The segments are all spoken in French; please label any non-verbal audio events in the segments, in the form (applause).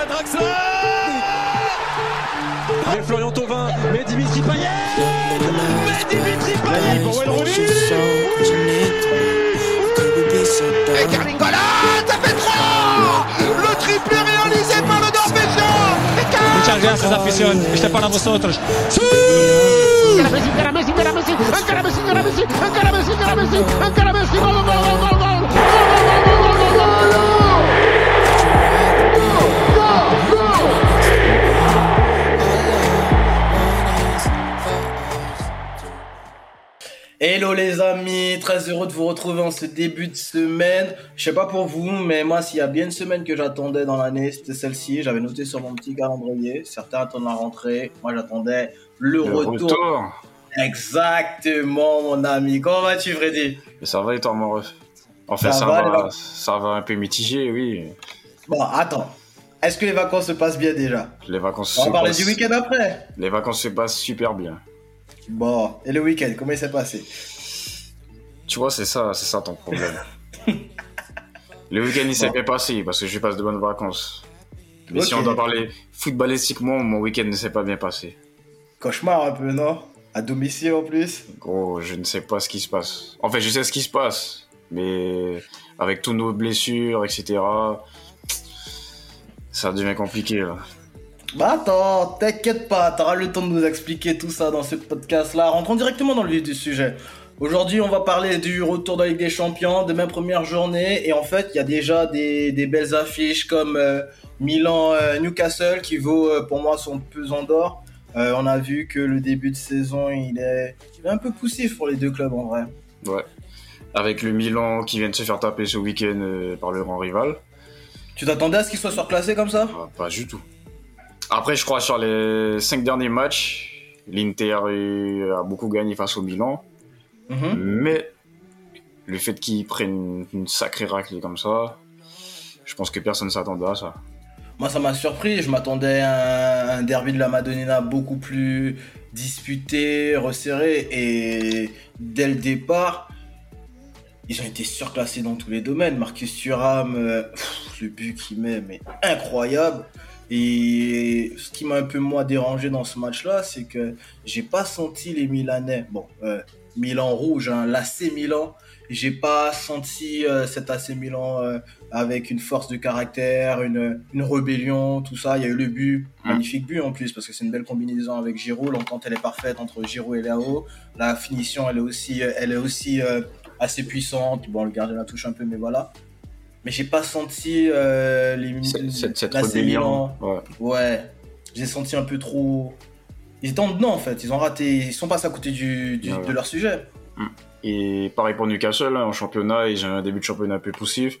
à Draxler Mais Florian Thauvin, mais Dimitri Payet Mais Dimitri Payet pour Wayne Rooney Et Carlingola, ça fait 3 Le triplé réalisé par le Norvégien Muchas gracias, afición. Este es para vosotros. Messi, encara Messi, encara Messi, encara Messi, encara Messi, encara Messi, encara Messi, encara Messi, gol, gol, gol, gol, gol, gol, Hello les amis, très heureux de vous retrouver en ce début de semaine. Je sais pas pour vous, mais moi s'il y a bien une semaine que j'attendais dans l'année, c'était celle-ci. J'avais noté sur mon petit calendrier. Certains attendent la rentrée, moi j'attendais le, Le retour. retour. Exactement mon ami. Comment vas-tu Freddy? Mais ça va et toi, mon ref? Enfin, Ça ça, va, va, ça va un peu mitigé, oui. Bon, attends. Est-ce que les vacances se passent bien déjà? Les vacances On va se parler passent... du week-end après. Les vacances se passent super bien. Bon, et le week-end, comment il s'est passé? Tu vois, c'est ça, c'est ça ton problème. (laughs) Le week-end, il s'est Bon. bien passé parce que je passe de bonnes vacances. Mais si on doit parler footballistiquement, mon week-end ne s'est pas bien passé. Cauchemar un peu, non? À domicile en plus? Gros, je ne sais pas ce qui se passe. En fait, je sais ce qui se passe, mais avec toutes nos blessures, etc., ça devient compliqué, là. Bah attends, t'inquiète pas, t'auras le temps de nous expliquer tout ça dans ce podcast-là. Rentrons directement dans le vif du sujet. Aujourd'hui, on va parler du retour de la Ligue des Champions, de ma première journée. Et en fait, il y a déjà des, des belles affiches comme euh, Milan-Newcastle qui vaut euh, pour moi son pesant d'or. Euh, on a vu que le début de saison, il est, il est un peu poussif pour les deux clubs en vrai. Ouais. Avec le Milan qui vient de se faire taper ce week-end euh, par le grand rival. Tu t'attendais à ce qu'il soit surclassé comme ça? Ah, pas du tout. Après, je crois sur les cinq derniers matchs, l'Inter a beaucoup gagné face au Milan. Mhm. Mais le fait qu'ils prennent une sacrée raclée comme ça, je pense que personne ne s'attendait à ça. Moi, ça m'a surpris. Je m'attendais à un, derby de la Madonnina beaucoup plus disputé, resserré. Et dès le départ, ils ont été surclassés dans tous les domaines. Marcus Thuram, euh, le but qu'il met, mais incroyable. Et ce qui m'a un peu moins dérangé dans ce match-là, c'est que j'ai pas senti les Milanais. Bon, euh, Milan rouge, hein, l'AC Milan. J'ai pas senti euh, cet AC Milan euh, avec une force de caractère, une, une rébellion, tout ça. Il y a eu le but, magnifique but en plus, parce que c'est une belle combinaison avec Giroud. L'entente, elle est parfaite entre Giroud et Léo. La finition, elle est aussi, euh, elle est aussi euh, assez puissante. Bon, le gardien la touche un peu, mais voilà. Mais j'ai pas senti euh, les Cette, cette. Ouais. Ouais, j'ai senti un peu trop. Ils étaient en dedans en fait. Ils ont raté. Ils sont passés à côté du, du- Ouais, ouais. de leur sujet. Et pareil pour Newcastle, en championnat, ils ont un début de championnat un peu poussif.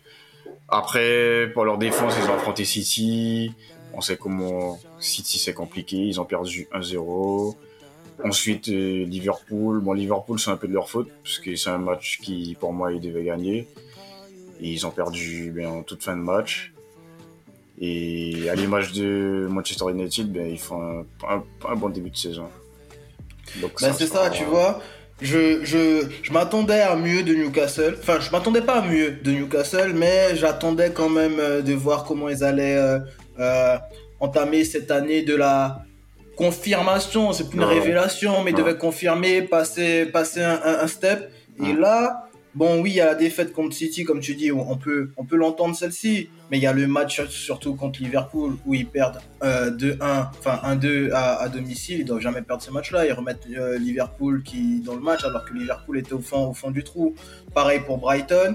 Après, pour leur défense, ils ont affronté City. On sait comment City c'est compliqué, ils ont perdu 1-0. Ensuite, euh, Liverpool. Bon, Liverpool, c'est un peu de leur faute, parce que c'est un match qui, pour moi, ils devaient gagner. Et ils ont perdu ben, en toute fin de match. Et à l'image de Manchester United, ben, ils font un, un- un bon début de saison. Donc, Ben, c'est ça, tu vois. Je, je, je m'attendais à mieux de Newcastle. Enfin, je m'attendais pas à mieux de Newcastle, mais j'attendais quand même euh, de voir comment ils allaient euh, euh, entamer cette année de la confirmation. C'est plus une révélation, mais ils devaient confirmer, passer, passer un, step. Et là, bon, oui, il y a la défaite contre City, comme tu dis, on peut, on peut l'entendre celle-ci. Mais il y a le match surtout contre Liverpool où ils perdent euh, 2-1, enfin 1-2 à, domicile. Ils doivent jamais perdre ce match-là. Ils remettent euh, Liverpool qui dans le match alors que Liverpool était au fond, au fond du trou. Pareil pour Brighton.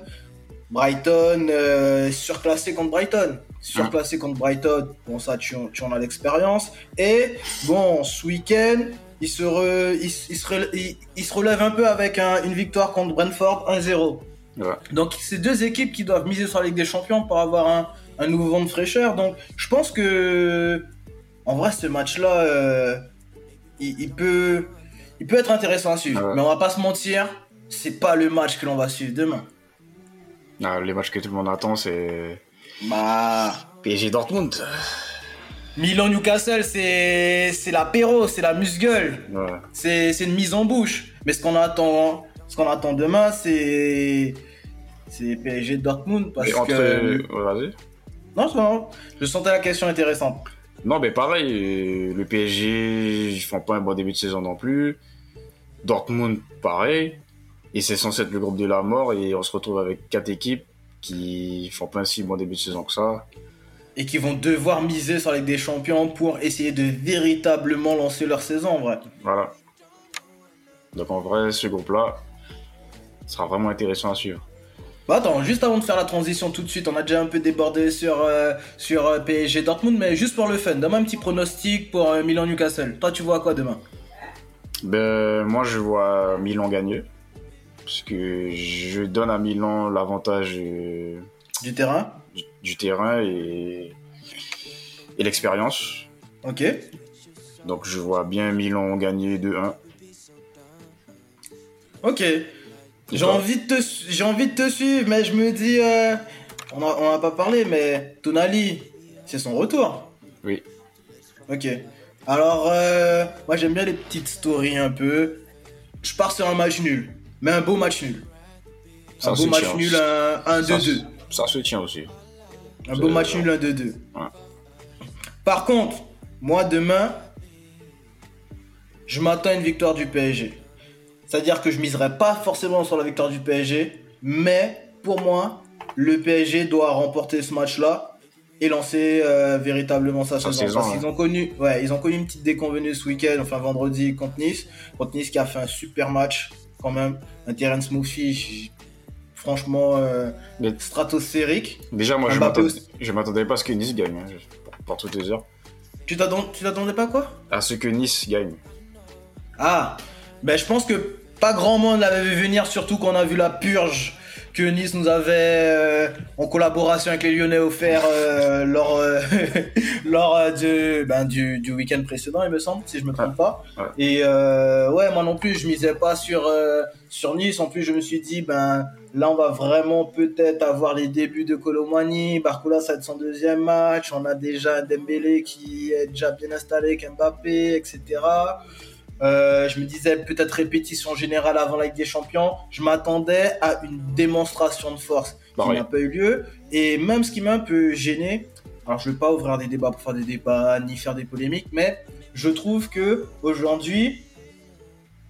Brighton euh, surclassé contre Brighton. Surclassé contre Brighton. Bon ça tu en as l'expérience. Et bon ce week-end il se, re- il, il se, re- il- il se relève un peu avec un- une victoire contre Brentford 1-0. Ouais. Donc c'est deux équipes qui doivent miser sur la Ligue des Champions pour avoir un, un nouveau vent de fraîcheur. Donc je pense que en vrai ce match-là, euh, il, il peut, il peut être intéressant à suivre. Ouais. Mais on va pas se mentir, c'est pas le match que l'on va suivre demain. Ah, les matchs que tout le monde attend, c'est Bah PSG Dortmund. Milan Newcastle, c'est c'est l'apéro, c'est la musgueule, Ouais. c'est c'est une mise en bouche. Mais ce qu'on attend, ce qu'on attend demain, c'est c'est PSG Dortmund parce entre... que vas-y. Non, non, je sentais la question intéressante. Non, mais pareil, le PSG, ils font pas un bon début de saison non plus. Dortmund, pareil. Et c'est censé être le groupe de la mort et on se retrouve avec quatre équipes qui font pas un si bon début de saison que ça. Et qui vont devoir miser sur la Ligue des Champions pour essayer de véritablement lancer leur saison, en vrai. Voilà. Donc en vrai, ce groupe-là sera vraiment intéressant à suivre. Bah attends, juste avant de faire la transition tout de suite, on a déjà un peu débordé sur, euh, sur euh, PSG Dortmund, mais juste pour le fun, donne-moi un petit pronostic pour euh, Milan Newcastle. Toi, tu vois quoi demain? Ben, moi, je vois Milan gagner. Parce que je donne à Milan l'avantage Du terrain? Du, du terrain et, et l'expérience. Ok. Donc je vois bien Milan gagner 2-1. Ok. J'ai envie, de te, j'ai envie de te suivre, mais je me dis. euh, on a- on n'a pas parlé, mais Tonali, c'est son retour. Oui. Ok. Alors, euh, moi j'aime bien les petites stories un peu. Je pars sur un match nul, mais un beau match nul. Ça un beau match tient. nul, un, un Ça, 2-2. ça se tient aussi. Un beau match nul, un 2-2. Ouais. Par contre, moi demain, je m'attends à une victoire du PSG. C'est-à-dire que je miserai pas forcément sur la victoire du PSG, mais pour moi, le PSG doit remporter ce match-là et lancer euh, véritablement sa Sa saison. saison, Parce qu'ils ont connu, ouais, ils ont connu une petite déconvenue ce week-end, enfin vendredi contre Nice, contre Nice qui a fait un super match quand même, un terrain Smoothy, j- franchement euh, Mais- stratosphérique. Déjà, moi, je Mbappé m'attendais- aussi. je m'attendais pas à ce que Nice gagne, hein, pour, pour toutes les heures. Tu t'attendais pas quoi? À ce que Nice gagne. Ah, ben je pense que pas grand monde l'avait vu venir, surtout qu'on a vu la purge que Nice nous avait euh, en collaboration avec les Lyonnais offert euh, lors, euh, (laughs) lors euh, de, ben, du, du week-end précédent, il me semble, si je me trompe pas. Ouais. Et euh, ouais, moi non plus, je misais pas sur, euh, sur Nice. En plus, je me suis dit, ben là, on va vraiment peut-être avoir les débuts de Colomani. Barcola, ça va être son deuxième match. On a déjà Dembélé qui est déjà bien installé Mbappé, etc. Euh, je me disais peut-être répétition générale avant la Ligue des Champions. Je m'attendais à une démonstration de force qui Pareil. n'a pas eu lieu. Et même ce qui m'a un peu gêné, alors je vais pas ouvrir des débats pour faire des débats ni faire des polémiques, mais je trouve que aujourd'hui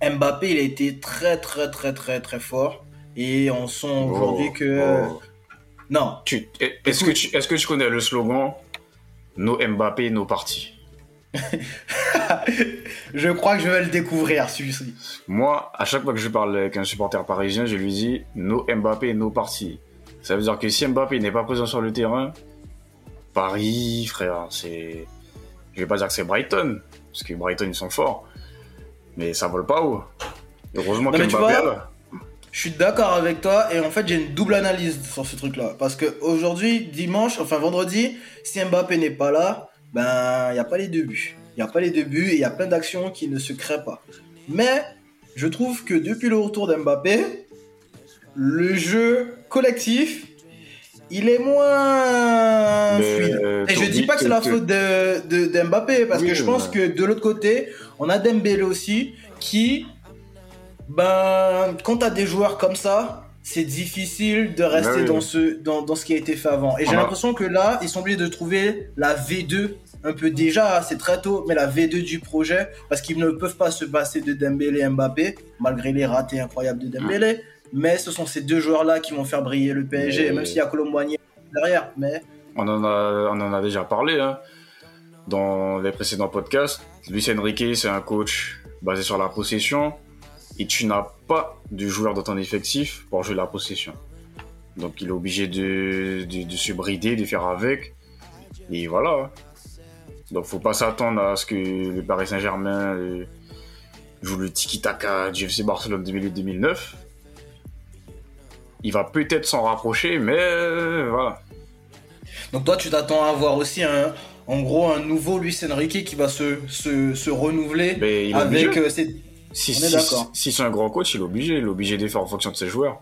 Mbappé il a été très très très très très fort et on sent aujourd'hui Oh, que oh. non Est-ce que, tu- est-ce que tu connais le slogan Nos Mbappé, nos partis (laughs) je crois que je vais le découvrir celui-ci. Moi, à chaque fois que je parle avec un supporter parisien, je lui dis nos Mbappé, nos partis. Ça veut dire que si Mbappé n'est pas présent sur le terrain, Paris, frère, c'est. Je vais pas dire que c'est Brighton, parce que Brighton ils sont forts, mais ça vole pas haut. Heureusement qu'Mbappé vois. Je suis d'accord avec toi et en fait j'ai une double analyse sur ce truc-là. Parce que aujourd'hui, dimanche, enfin vendredi, si Mbappé n'est pas là, ben il n'y a pas les deux buts. Il n'y a pas les deux buts et il y a plein d'actions qui ne se créent pas. Mais je trouve que depuis le retour d'Mbappé, le jeu collectif, il est moins Mais, fluide. euh, Et je dis pas que c'est la que- faute de, parce Oui, que je pense ouais. que de l'autre côté, on a Dembélé aussi, qui, ben, quand t'as des joueurs comme ça, c'est difficile de rester Bah oui. dans, ce, dans, dans ce qui a été fait avant. Et j'ai On a- l'impression que là, ils sont obligés de trouver la V2 un peu déjà, c'est très tôt, mais la V2 du projet, parce qu'ils ne peuvent pas se passer de Dembélé et Mbappé, malgré les ratés incroyables de Dembélé. Mais ce sont ces deux joueurs-là qui vont faire briller le PSG, Mais- même s'il y a Colomboigny derrière. Mais On en a, on en a déjà parlé hein, dans les précédents podcasts. Luis Enrique, c'est un coach basé sur la possession et tu n'as pas de joueur dans ton effectif pour jouer la possession. Donc il est obligé de, de, de se brider, de faire avec. Et voilà. Donc faut pas s'attendre à ce que le Paris Saint-Germain euh, joue le tiki-taka du FC Barcelone 2008-2009. Il va peut-être s'en rapprocher, mais euh, voilà. Donc toi, tu t'attends à avoir aussi un, en gros, un nouveau Luis Enrique qui va se, se, se renouveler est avec euh, ses... Si, On est si, d'accord. si c'est un grand coach, il est obligé. Il est obligé de faire en fonction de ses joueurs.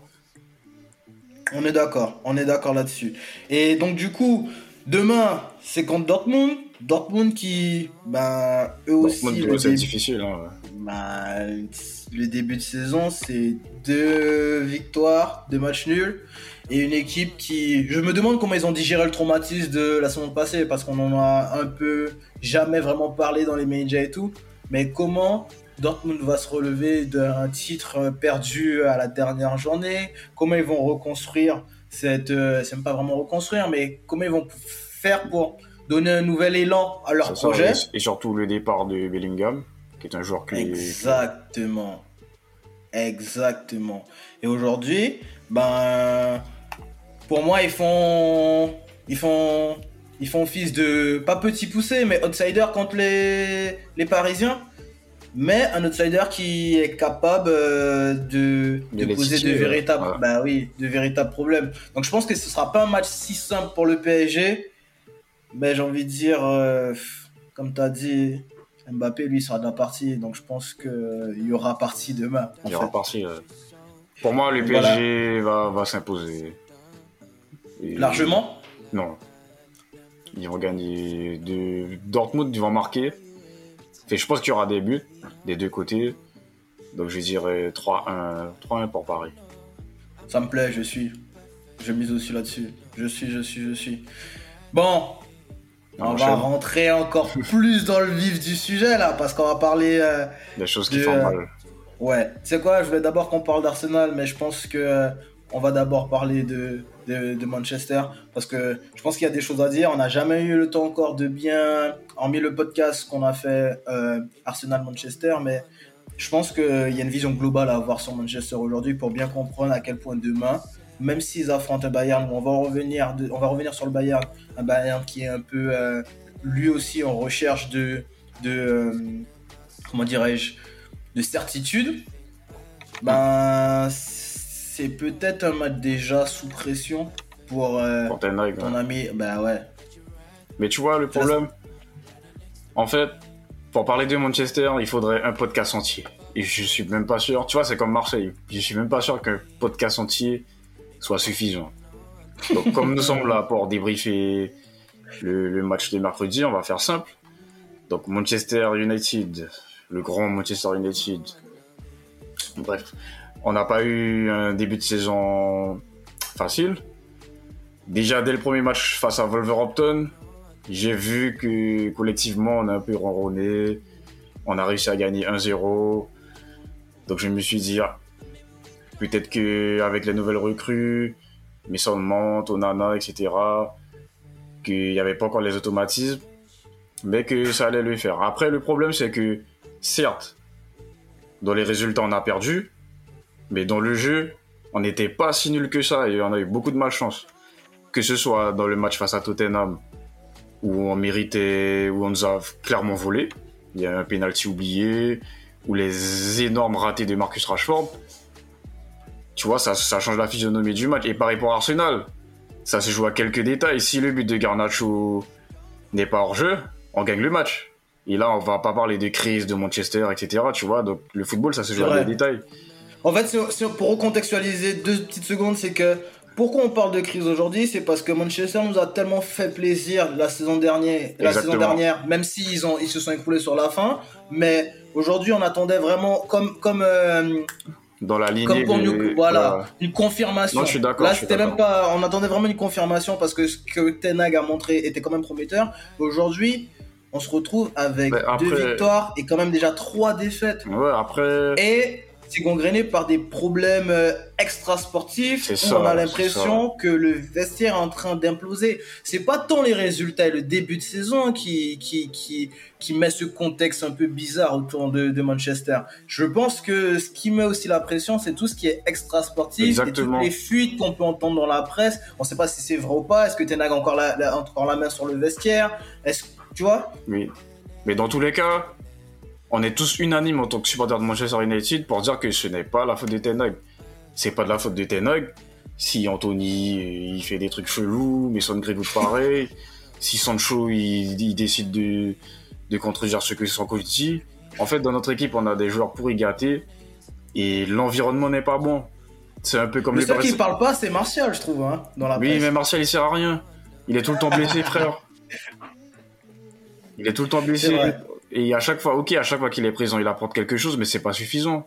On est d'accord, on est d'accord là-dessus. Et donc du coup, demain, c'est contre Dortmund. Dortmund qui, ben, eux aussi, Dortmund, c'est début, difficile. hein. ben, le début de saison, c'est deux victoires, deux matchs nuls. et une équipe qui. Je me demande comment ils ont digéré le traumatisme de la saison passée, parce qu'on en a un peu jamais vraiment parlé dans les médias et tout. Mais comment Dortmund va se relever d'un titre perdu à la dernière journée Comment ils vont reconstruire cette. euh, C'est même pas vraiment reconstruire, mais comment ils vont faire pour donner un nouvel élan à leur ça, projet et, et surtout le départ de Bellingham, qui est un joueur clé. Exactement. Exactement. Et aujourd'hui, ben, pour moi, ils font, ils font, ils font fils de, pas petit poussé, mais outsider contre les, les Parisiens. Mais un outsider qui est capable euh, de, De de les poser de véritables, ouais. bah oui, de véritables problèmes. Donc je pense que ce sera pas un match si simple pour le PSG, mais j'ai envie de dire, euh, comme tu as dit, Mbappé lui sera de la partie, donc je pense qu'il y aura partie demain. Il fait. reparti. euh. Pour moi, le Voilà. PSG va, va s'imposer. Et- Largement Non. Ils vont gagner. De... Dortmund, ils vont marquer. Et je pense qu'il y aura des buts des deux côtés. Donc je dirais 3-1 3-1 pour Paris. Ça me plaît, je suis. Je mise aussi là-dessus. Je suis, je suis, je suis. Bon, on, On va rentrer encore (laughs) plus dans le vif du sujet là, parce qu'on va parler. euh, Des choses qui De- font mal. Ouais, tu sais quoi, je voulais d'abord qu'on parle d'Arsenal, mais je pense que euh, on va d'abord parler de, de, Manchester, parce que je pense qu'il y a des choses à dire. On n'a jamais eu le temps encore de bien, hormis le podcast qu'on a fait euh, Arsenal-Manchester, mais je pense qu'il y a une vision globale à avoir sur Manchester aujourd'hui pour bien comprendre à quel point demain, même s'ils affrontent un Bayern, on va revenir, on va revenir sur le Bayern, un Bayern qui est un peu euh, lui aussi en recherche de, de euh, comment dirais-je, de certitude, ben c'est peut-être un match déjà sous pression pour euh, ton ouais. ami. Ben ouais. Mais tu vois, le problème, en fait, pour parler de Manchester, il faudrait un podcast entier. Et je suis même pas sûr, tu vois, c'est comme Marseille. Je suis même pas sûr qu'un podcast entier soit suffisant. Donc, (laughs) comme nous sommes là pour débriefer le, le match de mercredi, on va faire simple. Donc, Manchester United, le grand Manchester United. Bref, on n'a pas eu un début de saison facile. Déjà, dès le premier match face à Wolverhampton, j'ai vu que collectivement, on a un peu ronronné. On a réussi à gagner 1-0. Donc je me suis dit, ah, peut-être qu'avec les nouvelles recrues, Mason Mount, Onana, etc., qu'il n'y avait pas encore les automatismes, mais que ça allait le faire. Après, le problème, c'est que, certes, dans les résultats, on a perdu, mais dans le jeu, on n'était pas si nul que ça et on a eu beaucoup de malchance. Que ce soit dans le match face à Tottenham, où on méritait, où on nous a clairement volé. Il y a un penalty oublié, ou les énormes ratés de Marcus Rashford. Tu vois, ça, ça change la physionomie du match. Et pareil pour Arsenal, ça se joue à quelques détails. Si le but de Garnacho n'est pas hors jeu, on gagne le match. Et là, on va pas parler de crise de Manchester, etc. Tu vois, donc le football, ça se joue à des détails. En fait, si- si- pour recontextualiser deux petites secondes, c'est que pourquoi on parle de crise aujourd'hui C'est parce que Manchester nous a tellement fait plaisir la saison dernière, la saison dernière même s'ils ont ils se sont écroulés sur la fin. Mais aujourd'hui, on attendait vraiment comme comme euh, Dans la lignée. comme pour nous, voilà, une confirmation. Non, je suis d'accord, Là, c'était même pas, on attendait vraiment une confirmation parce que ce que Ten Hag a montré était quand même prometteur. Aujourd'hui, on se retrouve avec après- deux victoires et quand même déjà trois défaites. Ouais, après. Et c'est gangréné par des problèmes euh, extra-sportifs C'est où ça, on a l'impression que le vestiaire est en train d'imploser. C'est pas tant les résultats et le début de saison qui, qui, qui, qui met ce contexte un peu bizarre autour de, de Manchester. Je pense que ce qui met aussi la pression, c'est tout ce qui est extra-sportif et toutes les fuites qu'on peut entendre dans la presse. On sait pas si c'est vrai ou pas. Est-ce que Ten Hag a encore la, la- encore la main sur le vestiaire? Est-ce tu vois? Oui. Mais dans tous les cas, on est tous unanimes en tant que supporters de Manchester United pour dire que ce n'est pas la faute de Ten Hag. C'est pas de la faute de Ten Hag. Si Anthony, euh, il fait des trucs chelous, Mason Greenwood pareil, si Sancho, il, il décide de, de contredire ce que son coach dit. En fait, dans notre équipe, on a des joueurs pourris gâtés et l'environnement n'est pas bon. C'est un peu comme Le les seul qui parle pas, c'est Martial, je trouve, hein, dans la oui, presse. mais Martial, il sert à rien. Il est tout le temps blessé, frère. (laughs) Il est tout le temps blessé. Et à chaque fois, ok, à chaque fois qu'il est présent, il apporte quelque chose, mais c'est pas suffisant.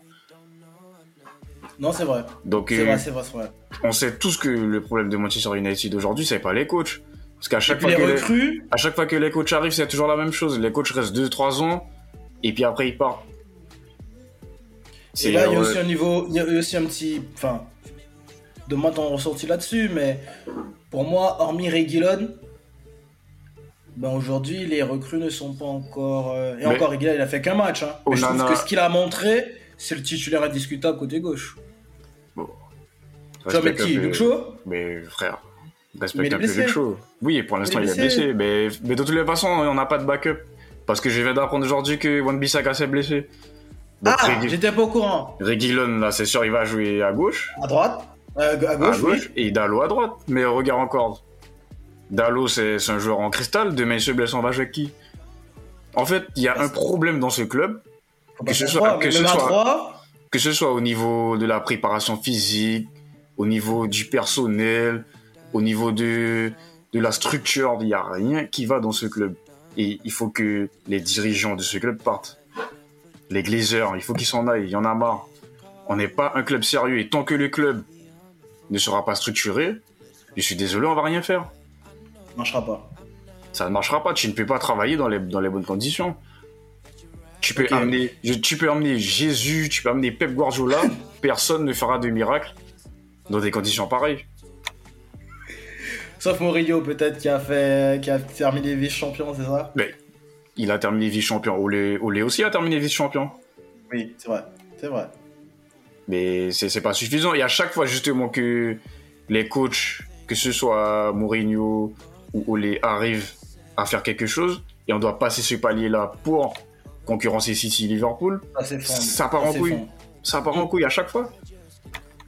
Non, c'est vrai. Donc, euh, vrai, c'est vrai, c'est vrai. on sait tous que le problème de Manchester United aujourd'hui, c'est pas les coachs. Parce qu'à chaque, fois les que les, à chaque fois que les coachs arrivent, c'est toujours la même chose. Les coachs restent 2-3 ans, et puis après ils partent. Et là, il y a euh, aussi un niveau, il y a aussi un petit, enfin, demande ton ressenti là-dessus, mais pour moi, hormis Reguilon, ben aujourd'hui, les recrues ne sont pas encore. euh, Et Mais- encore, Reguilon, il a fait qu'un match. Hein. Mais je trouve que ce qu'il a montré, c'est le titulaire indiscutable côté gauche. Tu vas mettre qui Mais frère, respecte un peu Shaw. Oui, pour l'instant Il est blessé. Mais, mais de toutes les façons, on n'a pas de backup. Parce que je viens d'apprendre aujourd'hui que Wan Bissaka s'est blessé. Donc Ah, j'étais pas au courant. Reguilon, là, c'est sûr, il va jouer à gauche. À droite Euh, À à gauche, oui. gauche et Dalo à droite. Mais regarde encore. Dalo, c'est un joueur en cristal. Demain, il se blesse, on va jouer qui? En fait, il y a un problème dans ce club. Que ce soit- croire, que ce soit- Que ce soit au niveau de la préparation physique, au niveau du personnel, au niveau de, de la structure, il n'y a rien qui va dans ce club. Et il faut que les dirigeants de ce club partent. Les Glazers, il faut qu'ils s'en aillent, il y en a marre. On n'est pas un club sérieux et tant que le club ne sera pas structuré, je suis désolé, on va rien faire. Marchera pas. Ça ne marchera pas, tu ne peux pas travailler dans les, dans les bonnes conditions. Tu peux, amener, tu peux amener Jésus, tu peux amener Pep Guardiola, (laughs) personne ne fera de miracle dans des conditions pareilles. Sauf Mourinho, peut-être, qui a fait, qui a terminé vice-champion, c'est ça? Mais il a terminé vice-champion. Olé, Olé aussi a terminé vice-champion. Oui, c'est vrai. C'est vrai. Mais c'est c'est pas suffisant. Et à chaque fois, justement, que les coachs, que ce soit Mourinho ou Olé, arrivent à faire quelque chose, et on doit passer ce palier-là pour concurrencer City Liverpool, Ça part en couille. ça part en couille à chaque fois.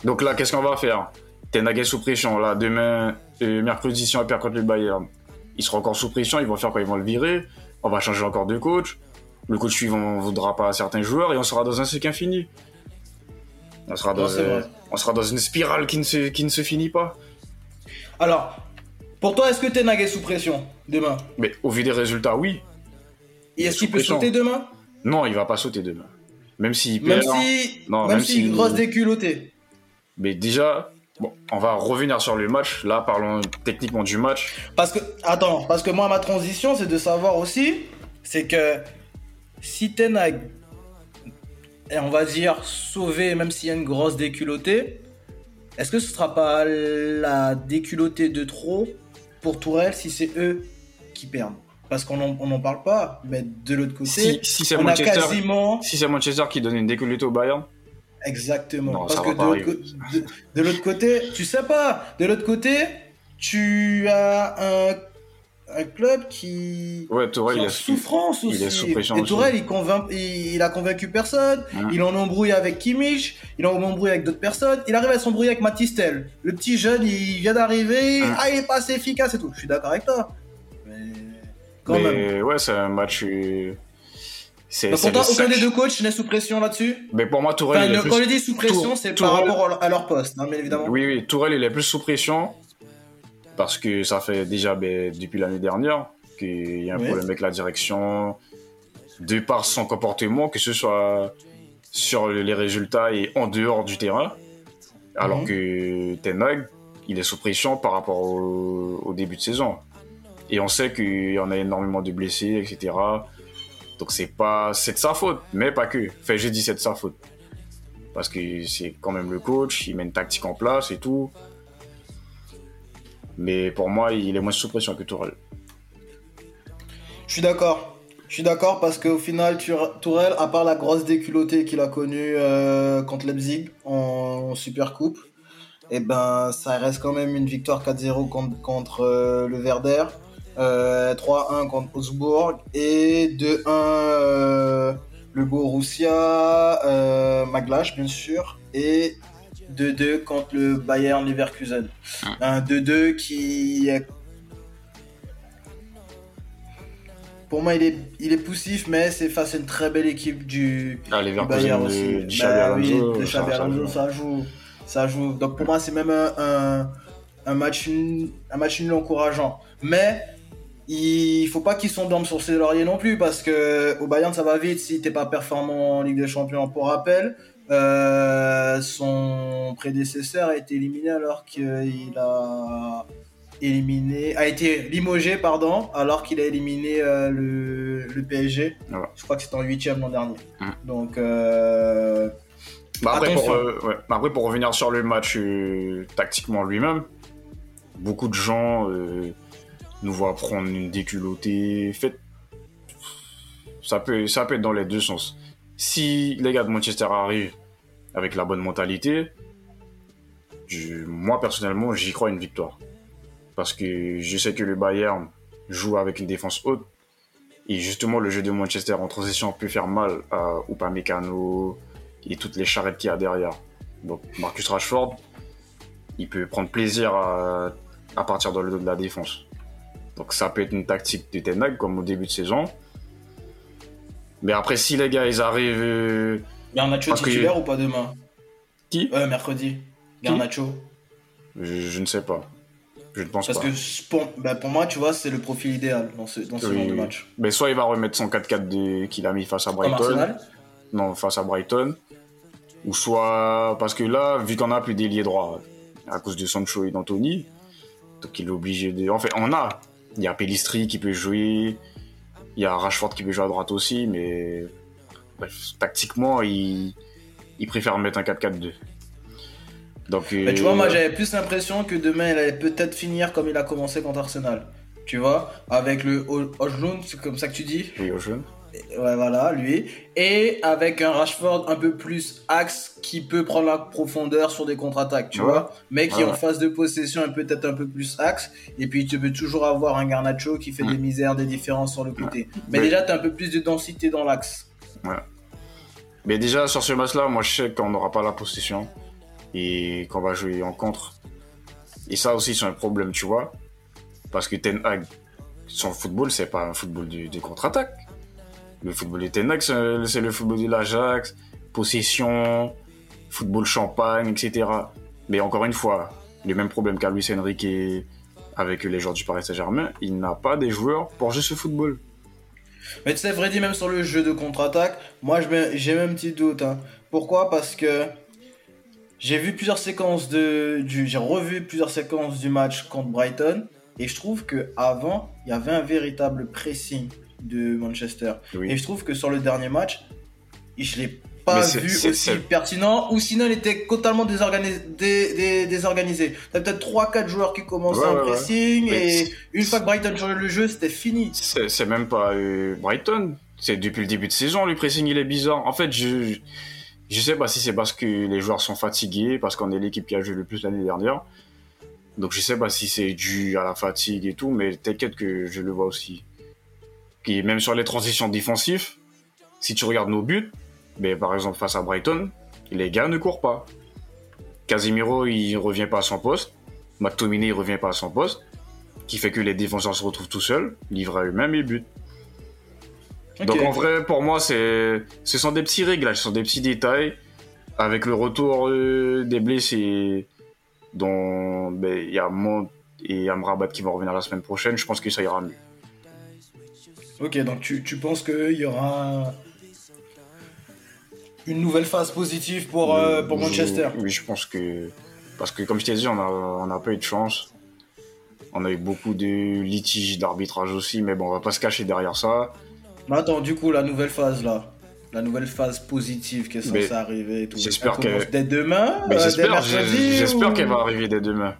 Donc là, qu'est-ce qu'on va faire? Ten Hag est sous pression. Là, demain, euh, mercredi, si on perd contre le Bayern, il sera encore sous pression. Ils vont faire quoi? Ils vont le virer. On va changer encore de coach. Le coach suivant ne voudra pas certains joueurs et on sera dans un cycle infini. On sera, dans, euh, on sera dans une spirale qui ne se, qui ne se finit pas. Alors, pour toi, est-ce que Ten Hag est sous pression demain? Mais au vu des résultats, oui. Et est-ce qu'il peut pression. sauter demain? Non, il va pas sauter demain. Même s'il Même perd. si. Non, même même si si- grosse déculottée. Mais déjà, bon, on va revenir sur le match. Là, parlons techniquement du match. Parce que. Attends, parce que moi, ma transition, c'est de savoir aussi. C'est que. Si Ten Hag est, on va dire, sauvé, même s'il y a une grosse déculottée, est-ce que ce sera pas la déculottée de trop? Pour Tourelle si c'est eux qui perdent Parce qu'on n'en parle pas, mais de l'autre côté, Si, si c'est on a Manchester, quasiment. si c'est Manchester qui donne une déculottée au Bayern, Exactement. Non, Parce que de l'autre côté, tu sais pas, de l'autre côté, tu as un, un club qui, ouais, Tourelle, qui est il en est souffrance il aussi. est sous Et. Tourelle, il, convainc, il, il a convaincu personne, il en embrouille avec Kimmich, il en embrouille avec d'autres personnes, il arrive à s'embrouiller avec Matistel. Le petit jeune, il vient d'arriver, ah, il est pas assez efficace et tout. Je suis d'accord avec toi. Mais quand Mais même. ouais, c'est un match. euh, C'est, pourtant, le aucun des deux coachs n'est sous pression là-dessus. Mais pour moi, Tourelle, Enfin, il est le- plus... quand je dis sous pression, c'est par rapport à leur poste, hein, bien évidemment. Oui, oui, Tourelle, il est plus sous pression. Parce que ça fait déjà ben, depuis l'année dernière qu'il y a un Oui. problème avec la direction. De par son comportement, que ce soit sur les résultats et en dehors du terrain. Alors Mhm. que Ten Hag, il est sous pression par rapport au, au début de saison. Et on sait qu'il y en a énormément de blessés, etc. Donc c'est pas, c'est de sa faute, mais pas que. Enfin, j'ai dit c'est de sa faute. Parce que c'est quand même le coach, il met une tactique en place et tout. Mais pour moi, il est moins sous pression que Tourelle. Je suis d'accord. Je suis d'accord parce qu'au final, Tourelle, à part la grosse déculottée qu'il a connue euh, contre Leipzig en, Super Coupe, et ben ça reste quand même une victoire 4-0 contre, euh, le Werder, euh, 3-1 contre Augsbourg et 2-1 euh, le Borussia, euh, Maglash bien sûr, 2-2 contre le Bayern Leverkusen. Un 2-2 qui est Pour moi, il est, il est poussif, mais c'est face à une très belle équipe du, Ah, du Bayern aussi. Bah Alonso, de ça- Xabi joue. ça joue. Ça joue. Donc pour moi, c'est même un, un, un match nul- un match nul encourageant. Mais il faut pas qu'ils s'endorment sur ses lauriers non plus, parce que au Bayern, ça va vite si t'es pas performant en Ligue des Champions. Pour rappel, euh, son prédécesseur a été éliminé alors qu'il a éliminé, a été limogé, pardon, alors qu'il a éliminé euh, le, le PSG. Ouais. Je crois que c'était en huitième l'an dernier. Mm. Donc, euh, Bah après, pour, Attention. ouais. Bah après, pour revenir sur le match tactiquement lui-même, beaucoup de gens nous voient prendre une déculottée. Ça peut, ça peut être dans les deux sens. Si les gars de Manchester arrivent avec la bonne mentalité, moi personnellement, j'y crois une victoire. Parce que je sais que le Bayern joue avec une défense haute. Et justement, le jeu de Manchester en transition peut faire mal à Upamecano, et toutes les charrettes qu'il y a derrière. Marcus Rashford, il peut prendre plaisir à, à partir dans le dos de la défense. Donc ça peut être une tactique de Ten Hag, comme au début de saison. Mais après, si les gars, ils arrivent... euh, Garnacho Parce que- titulaire ou pas demain Qui? Euh, mercredi. Garnacho. je, je ne sais pas. Je ne pense Parce pas. que pour, bah, pour moi, tu vois, c'est le profil idéal dans ce, dans ce Oui, genre de match. Mais soit il va remettre son 4-4 de- qu'il a mis face à Brighton. Non, face à Brighton. Ou soit... Parce que là, vu qu'on a plus d'ailier droit, à cause de Sancho et d'Anthony, donc il est obligé de... En fait, on a. Il y a Pellistri qui peut jouer. Il y a Rashford qui peut jouer à droite aussi, mais... Bref, tactiquement, il, il préfère mettre un 4-4-2. Donc, Mais tu vois, euh, moi j'avais plus l'impression que demain il allait peut-être finir comme il a commencé contre Arsenal. Tu vois, avec le Hojlund, c'est comme ça que tu dis? Oui, jeune. Ouais, voilà, lui. Et avec un Rashford un peu plus axe qui peut prendre la profondeur sur des contre-attaques, tu Ouais. vois. Mais qui Ouais, en ouais. phase de possession est peut-être un peu plus axe. Et puis tu peux toujours avoir un Garnacho qui fait Ouais. des misères, des différences sur le côté. Mais Ouais. déjà, tu as un peu plus de densité dans l'axe. Mais déjà, sur ce match-là, moi, je sais qu'on n'aura pas la possession et qu'on va jouer en contre. Et ça aussi, c'est un problème, tu vois. Parce que Ten Hag, son football, c'est pas un football de, de contre-attaque. Le football de Ten Hag, c'est le football de l'Ajax, possession, football champagne, etc. Mais encore une fois, le même problème qu'à Luis Enrique avec les joueurs du Paris Saint-Germain, il n'a pas des joueurs pour jouer ce football. Mais tu sais, Freddy, même sur le jeu de contre-attaque, moi j'ai même un petit doute. hein. Pourquoi? Parce que j'ai vu plusieurs séquences de. du- J'ai revu plusieurs séquences du match contre Brighton. Et je trouve que avant il y avait un véritable pressing de Manchester. Oui. Et je trouve que sur le dernier match, je l'ai pas vu aussi pertinent. Ou sinon, il était totalement désorganisé. dé- dé- désorganisé. T'as peut-être 3-4 joueurs qui commençaient Ouais, ouais. pressing. Et une fois que Brighton changeait le jeu, c'était fini. C'est c'est même pas euh, Brighton. C'est depuis le début de saison, le pressing il est bizarre. En fait, je je sais pas si c'est parce que les joueurs sont fatigués, parce qu'on est l'équipe qui a joué le plus l'année dernière. Donc je sais pas si c'est dû à la fatigue et tout, mais t'inquiète que je le vois aussi. Même sur les transitions défensives, si tu regardes nos buts, ben par exemple face à Brighton, les gars ne courent pas. Casemiro il revient pas à son poste, McTominay il revient pas à son poste, qui fait que les défenseurs se retrouvent tout seuls, livrés à eux-mêmes et buts. Donc en vrai, pour moi, c'est, ce sont des petits réglages, ce sont des petits détails. Avec le retour euh, des blessés, dont ben, il y a Mont et Amrabat qui vont revenir la semaine prochaine, je pense que ça ira mieux. Ok, donc tu, tu penses qu'il y aura une nouvelle phase positive pour, euh, pour Je- Manchester? Oui, je pense que. Parce que comme je t'ai dit, on a, on a pas eu de chance. On a eu beaucoup de litiges d'arbitrage aussi, mais bon, on va pas se cacher derrière ça. Mais attends, du coup, la nouvelle phase là, la nouvelle phase positive qui est censée arriver et tout. j'espère elle commence que- dès demain euh, dès j'espère, ou- qu'elle va arriver dès demain.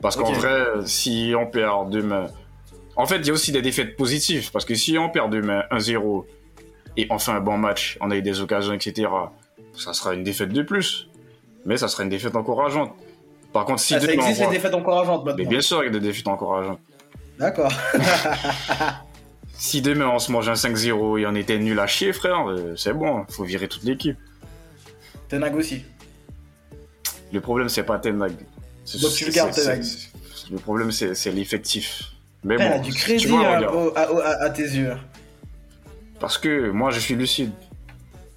Parce qu'en vrai, si on perd demain. En fait, il y a aussi des défaites positives. Parce que si on perd demain 1-0 et on fait un bon match, on a eu des occasions, etc., ça sera une défaite de plus. Mais ça sera une défaite encourageante. Par contre, si Ah, ça demain on existe les voit- défaites encourageantes Mais maintenant. bien sûr, il y a des défaites encourageantes. D'accord. (laughs) Si demain on se mange un 5-0 et on était nul à chier, frère, euh, c'est bon, faut virer toute l'équipe. Tenag aussi. Le problème, c'est pas Ten Hag. C'est- Donc tu le gardes, c'est- Ten Hag. c'est- Le problème, c'est l'effectif. Mais Elle a bon, du tu crédit vois, hein, au- à, au- à- à tes yeux. Parce que moi, je suis lucide.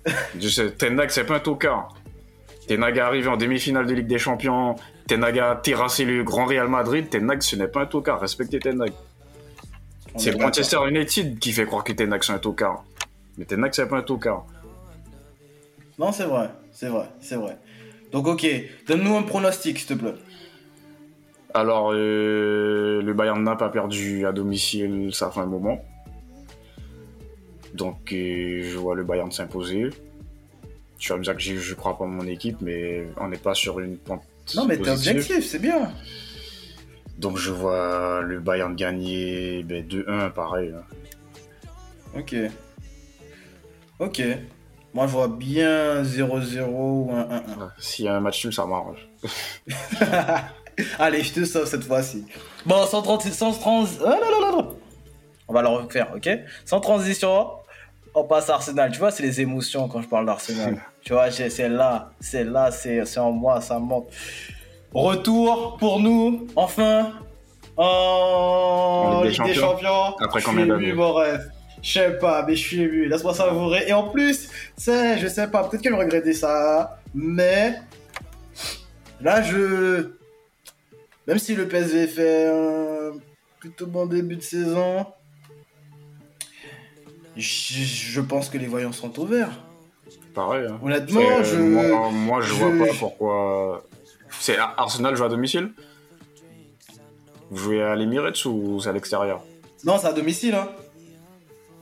(laughs) je sais, Ten Hag, c'est pas un tocard. Ten Hag est arrivé en demi-finale de Ligue des Champions. Ten Hag a terrassé le grand Real Madrid. Ten Hag, ce n'est pas un tocard. Respectez Ten Hag. On C'est. Manchester United qui fait croire que Ten Hag, c'est un tocard. Mais Ten Hag, c'est pas un tocard. Non, c'est vrai, c'est vrai, c'est vrai. Donc, ok, donne-nous un pronostic, s'il te plaît. Alors, euh, le Bayern Naples a perdu à domicile, ça fait un moment. Donc, euh, je vois le Bayern s'imposer. Tu vas me dire que je, crois pas en mon équipe, mais on n'est pas sur une pente. Non, mais t'es objectif, c'est bien. Donc, je vois le Bayern gagner ben, 2-1, pareil. hein. Ok. Ok. Moi, je vois bien 0-0 ou 1-1-1. Ouais, S'il y a un match nul, ça m'arrange. (laughs) (laughs) Allez, je te sauve cette fois-ci. Bon, sans, transi- sans trans... ah, là, là. On va le refaire, ok? Sans transition, on passe à Arsenal. Tu vois, c'est les émotions quand je parle d'Arsenal. (laughs) tu vois, c'est là, c'est là, c'est en moi, ça monte. Retour pour nous, enfin, en Ligue des Champions. Après Je combien suis d'années? ému, mon rêve. Je sais pas, mais je suis ému. Laisse-moi savourer. Et en plus, c'est, je sais pas, peut-être qu'elle me regrettait ça, mais là, je. Même si le PSV fait un plutôt bon début de saison, je, je pense que les voyants sont au vert. Pareil. hein. Honnêtement, je. Moi, moi, je, je- vois pas pourquoi. C'est Arsenal joue à domicile? Vous jouez à l'Emirates ou c'est à l'extérieur? Non, c'est à domicile, hein.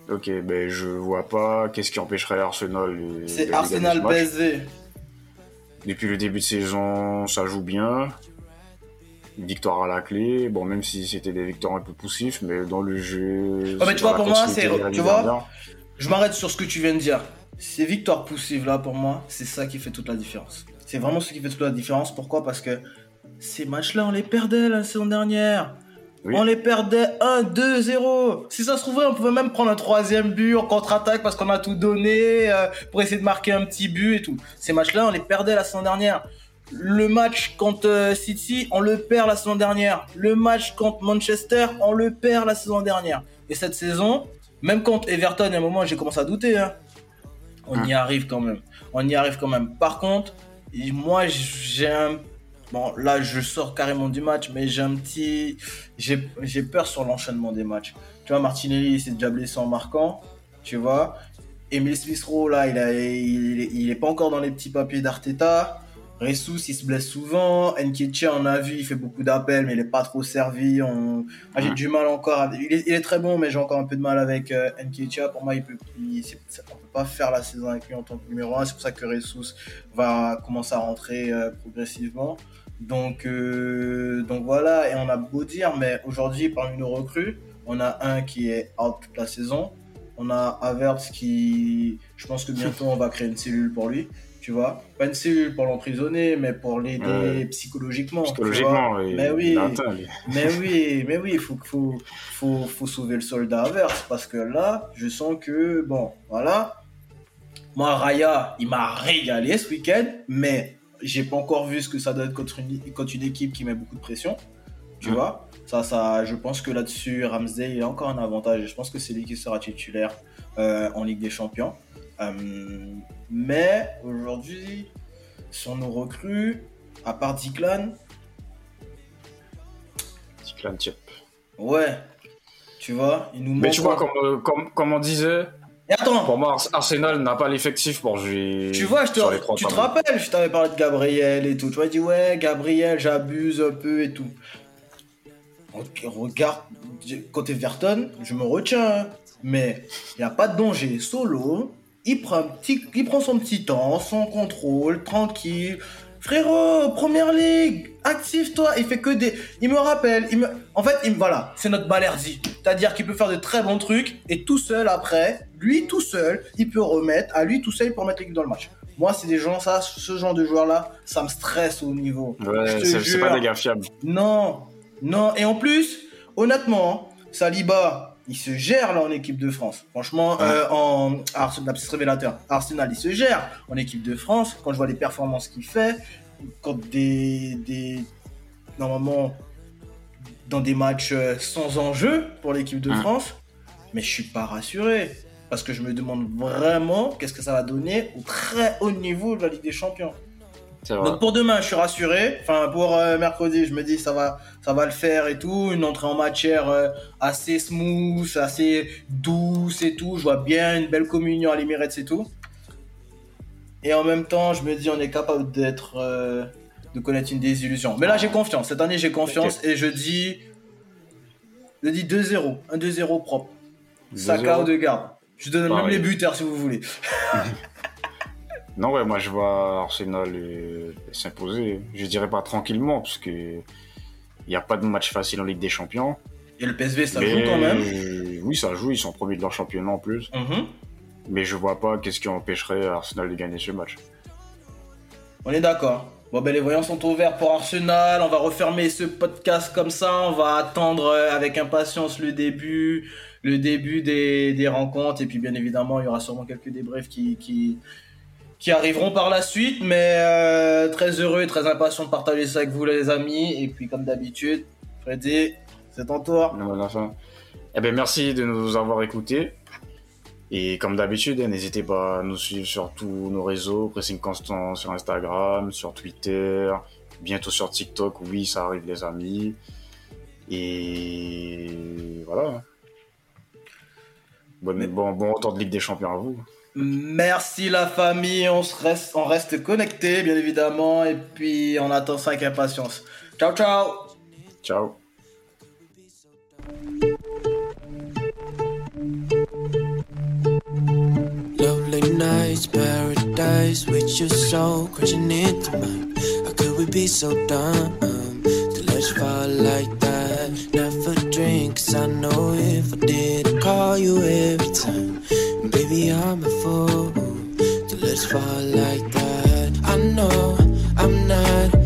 Ok, ben je vois pas qu'est-ce qui empêcherait Arsenal. C'est Arsenal. PSV. Depuis le début de saison, ça joue bien. Victoire à la clé. Bon, même si c'était des victoires un peu poussifs, mais dans le jeu. Ouais, mais tu vois, pour moi, c'est- tu vois. Je m'arrête sur ce que tu viens de dire. Ces victoires poussives là, pour moi, c'est ça qui fait toute la différence. C'est vraiment ce qui fait toute la différence. Pourquoi? Parce que ces matchs-là, on les perdait la saison dernière. Oui. On les perdait 1, 2, 0. Si ça se trouvait, on pouvait même prendre un troisième but en contre-attaque parce qu'on a tout donné euh, pour essayer de marquer un petit but et tout. Ces matchs-là, on les perdait la saison dernière. Le match contre euh, City, on le perd la saison dernière. Le match contre Manchester, on le perd la saison dernière. Et cette saison, même contre Everton, à un moment, j'ai commencé à douter. hein. On y arrive quand même. On y arrive quand même. Par contre, moi, j'ai un. Bon, là, je sors carrément du match, mais j'ai un petit. J'ai j'ai peur sur l'enchaînement des matchs. Tu vois, Martinelli, il s'est déjà blessé en marquant. Tu vois. Emile Smith-Rowe, là, il, a, il, est- il est pas encore dans les petits papiers d'Arteta. Ressus, il se blesse souvent. Nketiah, on a vu, il fait beaucoup d'appels, mais il est pas trop servi. On... Ah, j'ai du mal encore. Il, est, il est très bon, mais j'ai encore un peu de mal avec euh, Nketiah. Pour moi, il peut, on peut pas faire la saison avec lui en tant que numéro 1. C'est pour ça que Ressus va commencer à rentrer euh, progressivement. Donc, euh, donc voilà, et on a beau dire, mais aujourd'hui, parmi nos recrues, on a un qui est out toute la saison. On a Havertz qui, je pense que bientôt on va créer une cellule pour lui, tu vois. Pas une cellule pour l'emprisonner, mais pour l'aider psychologiquement. Psychologiquement, Mais oui. atteint. Mais oui, mais oui, il (laughs) faut, faut, faut, faut sauver le soldat Havertz parce que là, je sens que, bon, voilà. Moi, Raya, il m'a régalé ce week-end, mais j'ai pas encore vu ce que ça être contre une, contre une équipe qui met beaucoup de pression. Tu vois ça, ça, Je pense que là-dessus, Ramsey, il a encore un avantage. Je pense que c'est lui qui sera titulaire euh, en Ligue des Champions. Euh, mais aujourd'hui, sur nos recrues, à part Diklan, Declan Tiep. Ouais. Tu vois, il nous. Mais tu vois, comme, euh, comme, comme on disait, Et attends, pour moi, Ars- Arsenal n'a pas l'effectif pour jouer tu vois, je les te, trois tu te rappelles, je t'avais parlé de Gabriel et tout. Tu vois, dit ouais, Gabriel, j'abuse un peu et tout. Regarde, côté Verton, je me retiens, hein. mais il n'y a pas de danger. Solo, il prend, un petit, il prend son petit temps, son contrôle, tranquille. Frérot, première ligue, active-toi. Il fait que des. Il me rappelle. Il me... En fait, il... me- voilà, c'est notre Balerdi. C'est-à-dire qu'il peut faire de très bons trucs et tout seul après, lui tout seul, il peut remettre. À lui tout seul, il peut remettre l'équipe dans le match. Moi, c'est des gens, ça, ce genre de joueurs-là, ça me stresse au niveau. Ouais, c'est pas des gars fiables. Non, non. Et en plus, honnêtement, Saliba, il se gère là en équipe de France. Franchement, Ouais. euh, en Arsenal, révélateur, Arsenal, il se gère en équipe de France. Quand je vois les performances qu'il fait, quand des, des normalement dans des matchs euh, sans enjeu pour l'équipe de Ouais. France, mais je suis pas rassuré parce que je me demande vraiment qu'est-ce que ça va donner au très haut niveau de la Ligue des Champions. Donc pour demain, je suis rassuré. Enfin, pour euh, mercredi, je me dis ça va, ça va le faire et tout. Une entrée en matière euh, assez smooth, assez douce et tout. Je vois bien une belle communion à l'Emirates et tout. Et en même temps, je me dis, on est capable d'être. euh, de connaître une désillusion. Mais là, j'ai confiance. Cette année, j'ai confiance. Et je dis. Je dis 2-0. Un 2-0 propre. Saka 2-0. ou de garde. Je donne même Pareil. les buteurs si vous voulez. (laughs) Non, ouais, moi je vois Arsenal euh, s'imposer. Je dirais pas tranquillement, parce que il n'y a pas de match facile en Ligue des Champions. Et le PSV, ça Mais- joue quand même. Oui, ça joue, ils sont premiers de leur championnat en plus. Mhm. Mais je vois pas qu'est-ce qui empêcherait Arsenal de gagner ce match. On est d'accord. Bon, ben les voyants sont ouverts pour Arsenal. On va refermer ce podcast comme ça. On va attendre euh, avec impatience le début, le début des, des rencontres. Et puis, bien évidemment, il y aura sûrement quelques débriefs qui, qui, qui arriveront par la suite. Mais euh, très heureux et très impatient de partager ça avec vous, les amis. Et puis, comme d'habitude, Freddy, c'est ton tour. Eh ben, merci de nous avoir écoutés. Et comme d'habitude, hein, n'hésitez pas à nous suivre sur tous nos réseaux, Pressing Constant sur Instagram, sur Twitter, bientôt sur TikTok, oui, ça arrive les amis. Et voilà. Mais- bon, bon retour de Ligue des Champions à vous. Merci la famille, on, se reste, on reste connecté bien évidemment et puis on attend ça avec impatience. Ciao ciao Ciao. Lovely nights, paradise with your soul crashing into mine. How could we be so dumb? To let you fall like that? Never drink, 'cause I know if I did, I'd call you every time. Maybe I'm a fool to let us fall like that. I know I'm not